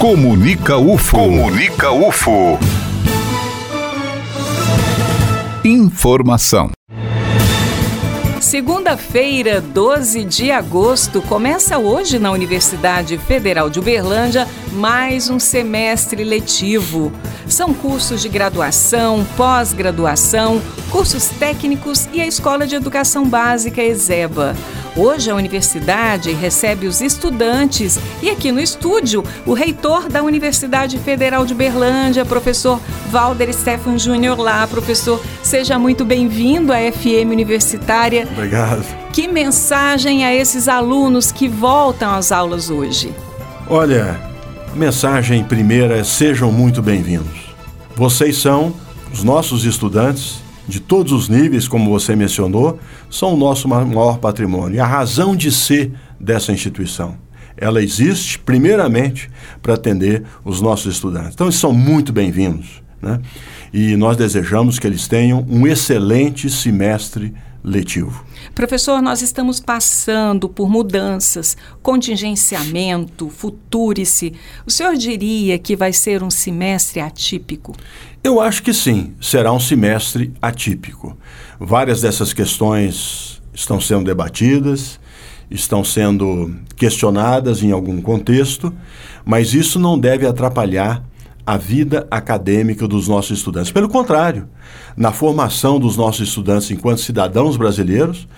Comunica UFO. Comunica UFO. Informação. Segunda-feira, 12 de agosto, começa hoje na Universidade Federal de Uberlândia mais um semestre letivo. São cursos de graduação, pós-graduação, cursos técnicos e a Escola de Educação Básica ESEBA. Hoje a universidade recebe os estudantes e aqui no estúdio o reitor da Universidade Federal de Berlândia, professor Valder Stefan Júnior lá, professor, seja muito bem-vindo à FM Universitária. Obrigado. Que mensagem a esses alunos que voltam às aulas hoje? Olha, mensagem primeira é sejam muito bem-vindos. Vocês são os nossos estudantes de todos os níveis, como você mencionou, são o nosso maior patrimônio. E a razão de ser dessa instituição. Ela existe, primeiramente, para atender os nossos estudantes. Então, eles são muito bem-vindos. Né? E nós desejamos que eles tenham um excelente semestre letivo. Professor, nós estamos passando por mudanças, contingenciamento, futurice. O senhor diria que vai ser um semestre atípico? Eu acho que sim, será um semestre atípico. Várias dessas questões estão sendo debatidas, estão sendo questionadas em algum contexto, mas isso não deve atrapalhar a vida acadêmica dos nossos estudantes. Pelo contrário, na formação dos nossos estudantes enquanto cidadãos brasileiros,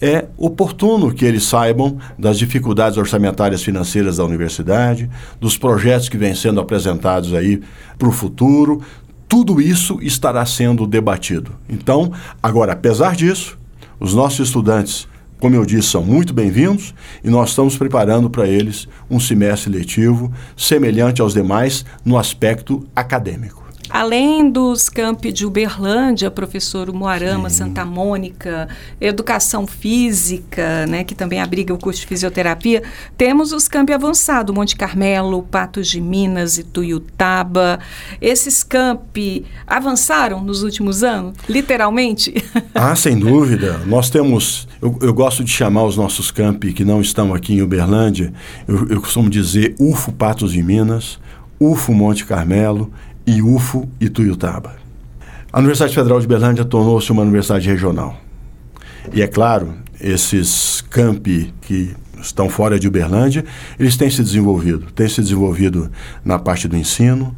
é oportuno que eles saibam das dificuldades orçamentárias financeiras da universidade, dos projetos que vêm sendo apresentados aí para o futuro. Tudo isso estará sendo debatido. Então, agora, apesar disso, os nossos estudantes como eu disse, são muito bem-vindos e nós estamos preparando para eles um semestre letivo semelhante aos demais no aspecto acadêmico. Além dos campi de Uberlândia, professor Moarama. Santa Mônica, Educação Física, né, que também abriga o curso de fisioterapia, temos os campi avançados, Monte Carmelo, Patos de Minas e Tuiutaba. Esses campi avançaram nos últimos anos, literalmente? Ah, sem dúvida. Nós temos, eu, eu gosto de chamar os nossos campi que não estão aqui em Uberlândia, eu, eu costumo dizer UFO Patos de Minas, UFO Monte Carmelo e UFO Ituiutaba. A Universidade Federal de Berlândia tornou-se uma universidade regional. E é claro, esses campi que estão fora de Uberlândia, eles têm se desenvolvido. Têm se desenvolvido na parte do ensino,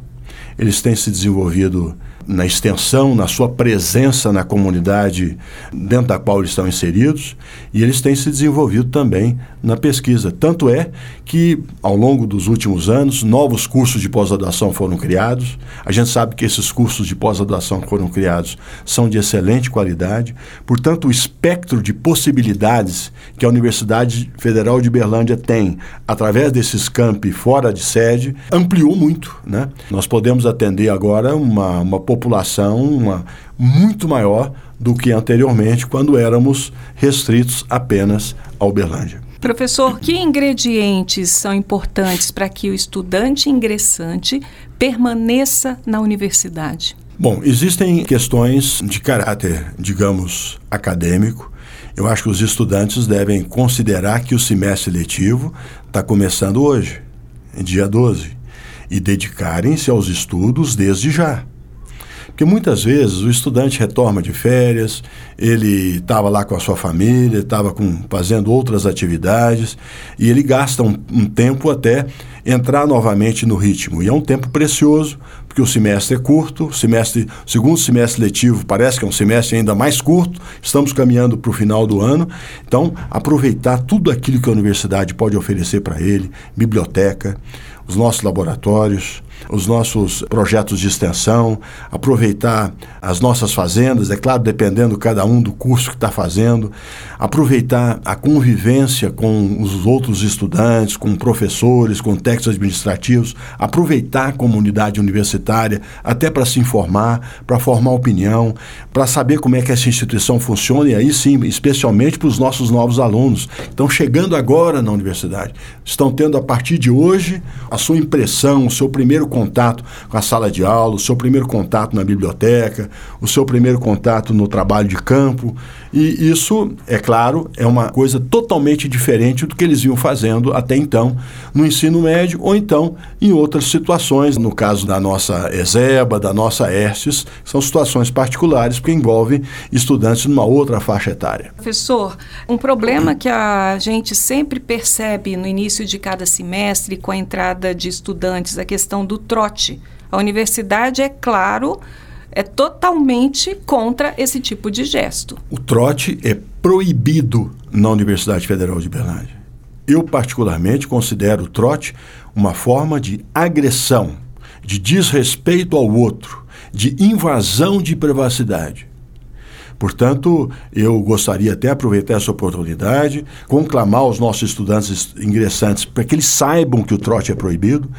eles têm se desenvolvido na extensão, na sua presença na comunidade dentro da qual eles estão inseridos, e eles têm se desenvolvido também na pesquisa. Tanto é que, ao longo dos últimos anos, novos cursos de pós-graduação foram criados. A gente sabe que esses cursos de pós-graduação que foram criados são de excelente qualidade. Portanto, o espectro de possibilidades que a Universidade Federal de Berlândia tem, através desses campi fora de sede, ampliou muito. Né? Nós podemos atender agora uma, uma população uma, muito maior do que anteriormente, quando éramos restritos apenas a Uberlândia. Professor, que ingredientes são importantes para que o estudante ingressante permaneça na universidade? Bom, existem questões de caráter, digamos, acadêmico. Eu acho que os estudantes devem considerar que o semestre letivo está começando hoje, dia 12, e dedicarem-se aos estudos desde já. Porque muitas vezes o estudante retorna de férias, ele estava lá com a sua família, estava fazendo outras atividades, e ele gasta um, um tempo até entrar novamente no ritmo. E é um tempo precioso, porque o semestre é curto, o semestre, segundo semestre letivo parece que é um semestre ainda mais curto, estamos caminhando para o final do ano. Então, aproveitar tudo aquilo que a universidade pode oferecer para ele, biblioteca, os nossos laboratórios, os nossos projetos de extensão, aproveitar as nossas fazendas, é claro, dependendo cada um do curso que está fazendo, aproveitar a convivência com os outros estudantes, com professores, com técnicos administrativos, aproveitar a comunidade universitária até para se informar, para formar opinião, para saber como é que essa instituição funciona e aí sim, especialmente para os nossos novos alunos. Estão chegando agora na universidade, estão tendo a partir de hoje a sua impressão, o seu primeiro contato com a sala de aula, o seu primeiro contato na biblioteca, o seu primeiro contato no trabalho de campo. E isso, é claro, é uma coisa totalmente diferente do que eles vinham fazendo até então no ensino médio ou então em outras situações, no caso da nossa ESEBA, da nossa ERSES, são situações particulares porque envolvem estudantes numa outra faixa etária. Professor, um problema que a gente sempre percebe no início de cada semestre com a entrada de estudantes, a questão do trote. A universidade, é claro, é totalmente contra esse tipo de gesto. O trote é proibido na Universidade Federal de Berlândia. Eu, particularmente, considero o trote uma forma de agressão, de desrespeito ao outro, de invasão de privacidade. Portanto, eu gostaria até aproveitar essa oportunidade, conclamar os nossos estudantes ingressantes para que eles saibam que o trote é proibido,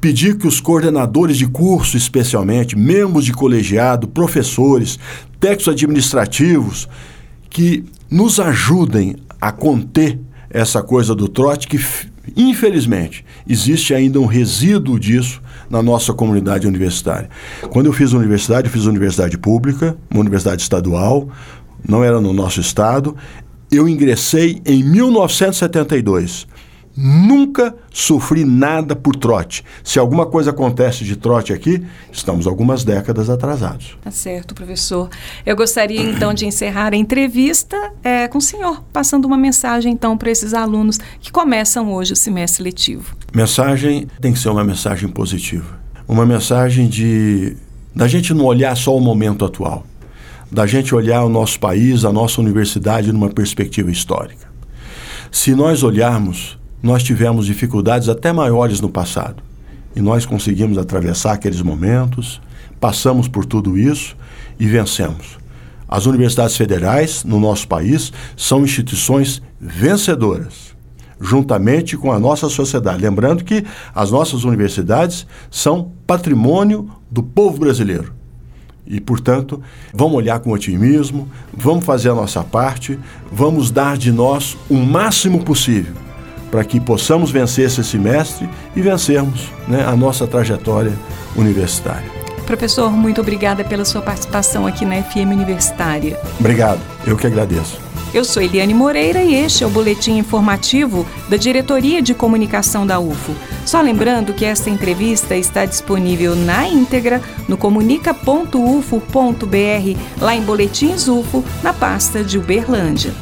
pedir que os coordenadores de curso, especialmente, membros de colegiado, professores, técnicos administrativos, que nos ajudem a conter essa coisa do trote que infelizmente existe ainda um resíduo disso na nossa comunidade universitária. Quando eu fiz universidade, eu fiz universidade pública, uma universidade estadual, não era no nosso estado. Eu ingressei em 1972 Nunca sofri nada por trote. Se alguma coisa acontece de trote aqui, estamos algumas décadas atrasados. Tá certo, professor. Eu gostaria então de encerrar a entrevista é, com o senhor, passando uma mensagem então para esses alunos que começam hoje o semestre letivo. Mensagem tem que ser uma mensagem positiva. Uma mensagem de da gente não olhar só o momento atual, da gente olhar o nosso país, a nossa universidade numa perspectiva histórica. Se nós olharmos nós tivemos dificuldades até maiores no passado. E nós conseguimos atravessar aqueles momentos, passamos por tudo isso e vencemos. As universidades federais no nosso país são instituições vencedoras, juntamente com a nossa sociedade. Lembrando que as nossas universidades são patrimônio do povo brasileiro. E, portanto, vamos olhar com otimismo, vamos fazer a nossa parte, vamos dar de nós o máximo possível para que possamos vencer esse semestre e vencermos né, a nossa trajetória universitária. Professor, muito obrigada pela sua participação aqui na FM Universitária. Obrigado, eu que agradeço. Eu sou Eliane Moreira e este é o boletim informativo da Diretoria de Comunicação da UFO. Só lembrando que esta entrevista está disponível na íntegra no comunica.ufo.br, lá em Boletins UFO, na pasta de Uberlândia.